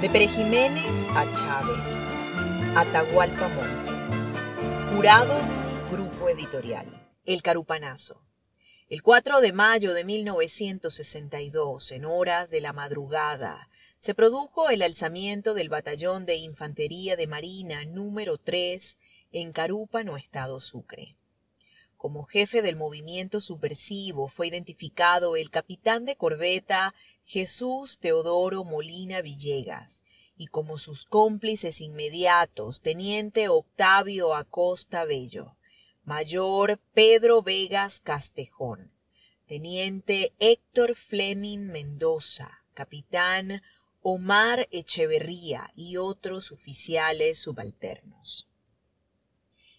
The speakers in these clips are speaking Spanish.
De Pere Jiménez a Chávez, Atahualpa Montes. Jurado, Grupo Editorial. El Carupanazo. El 4 de mayo de 1962, en horas de la madrugada, se produjo el alzamiento del Batallón de Infantería de Marina número 3 en Carúpano, Estado Sucre. Como jefe del movimiento subversivo fue identificado el capitán de corbeta Jesús Teodoro Molina Villegas y como sus cómplices inmediatos teniente Octavio Acosta Bello, mayor Pedro Vegas Castejón, teniente Héctor Fleming Mendoza, capitán Omar Echeverría y otros oficiales subalternos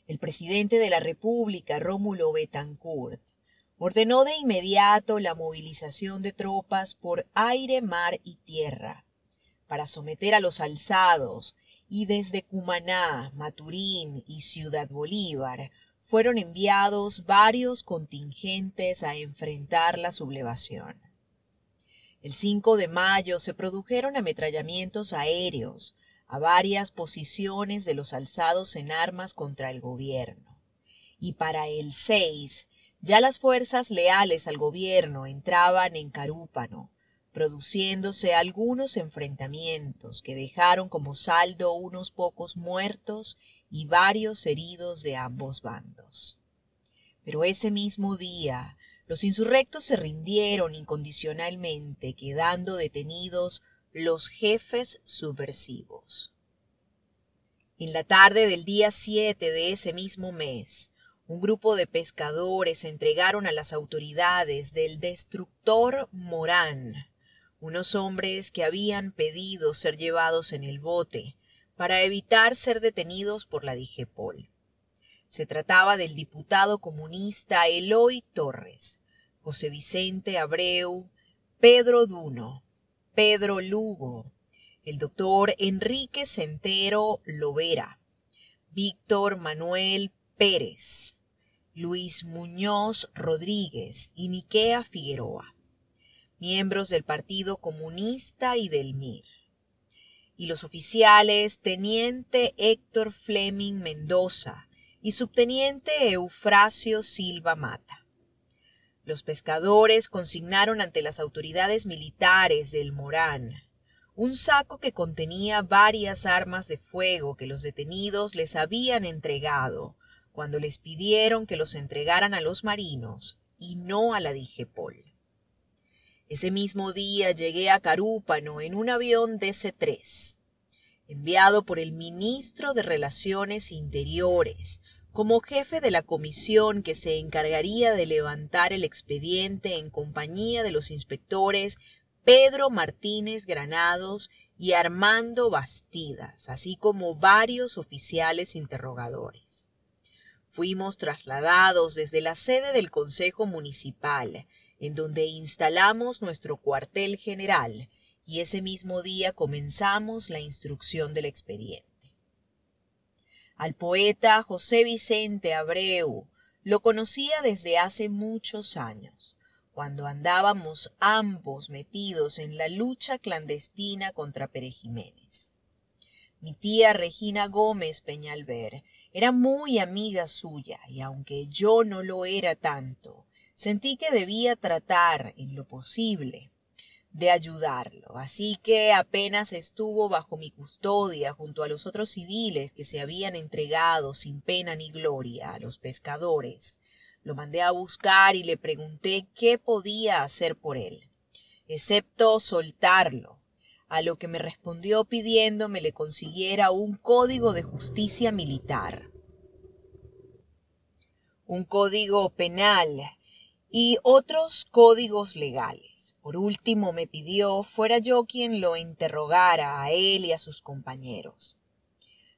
el presidente de la República, Rómulo Betancourt, ordenó de inmediato la movilización de tropas por aire, mar y tierra para someter a los alzados y desde Cumaná, Maturín y Ciudad Bolívar fueron enviados varios contingentes a enfrentar la sublevación. El 5 de mayo se produjeron ametrallamientos aéreos a varias posiciones de los alzados en armas contra el gobierno. Y para el 6, ya las fuerzas leales al gobierno entraban en Carúpano, produciéndose algunos enfrentamientos que dejaron como saldo unos pocos muertos y varios heridos de ambos bandos. Pero ese mismo día, los insurrectos se rindieron incondicionalmente, quedando detenidos los jefes subversivos. En la tarde del día 7 de ese mismo mes, un grupo de pescadores entregaron a las autoridades del destructor Morán unos hombres que habían pedido ser llevados en el bote para evitar ser detenidos por la Digepol. Se trataba del diputado comunista Eloy Torres, José Vicente Abreu, Pedro Duno, Pedro Lugo, el doctor Enrique Centero Lovera, Víctor Manuel Pérez, Luis Muñoz Rodríguez y Niquea Figueroa, miembros del Partido Comunista y del MIR. Y los oficiales Teniente Héctor Fleming Mendoza y Subteniente Eufrasio Silva Mata. Los pescadores consignaron ante las autoridades militares del Morán un saco que contenía varias armas de fuego que los detenidos les habían entregado cuando les pidieron que los entregaran a los marinos y no a la Digepol. Ese mismo día llegué a Carúpano en un avión DC-3, enviado por el ministro de Relaciones Interiores, como jefe de la comisión que se encargaría de levantar el expediente en compañía de los inspectores Pedro Martínez Granados y Armando Bastidas, así como varios oficiales interrogadores. Fuimos trasladados desde la sede del Consejo Municipal, en donde instalamos nuestro cuartel general, y ese mismo día comenzamos la instrucción del expediente. Al poeta José Vicente Abreu lo conocía desde hace muchos años, cuando andábamos ambos metidos en la lucha clandestina contra Pere Jiménez. Mi tía Regina Gómez Peñalver era muy amiga suya y aunque yo no lo era tanto, sentí que debía tratar, en lo posible, de ayudarlo. Así que apenas estuvo bajo mi custodia junto a los otros civiles que se habían entregado sin pena ni gloria a los pescadores, lo mandé a buscar y le pregunté qué podía hacer por él, excepto soltarlo, a lo que me respondió pidiéndome le consiguiera un código de justicia militar, un código penal y otros códigos legales. Por último me pidió fuera yo quien lo interrogara a él y a sus compañeros.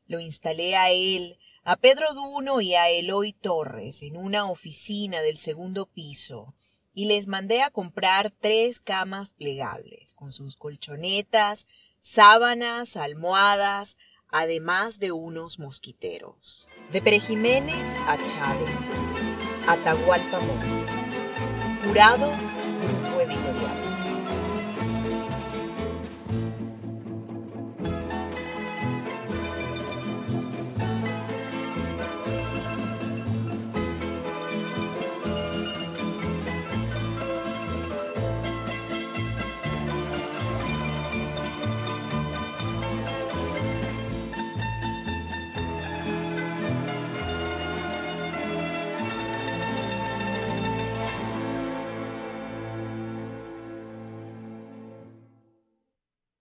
Lo instalé a él, a Pedro Duno y a Eloy Torres en una oficina del segundo piso y les mandé a comprar tres camas plegables con sus colchonetas, sábanas, almohadas, además de unos mosquiteros. De Pere Jiménez a Chávez, Atahualpa Montes. Jurado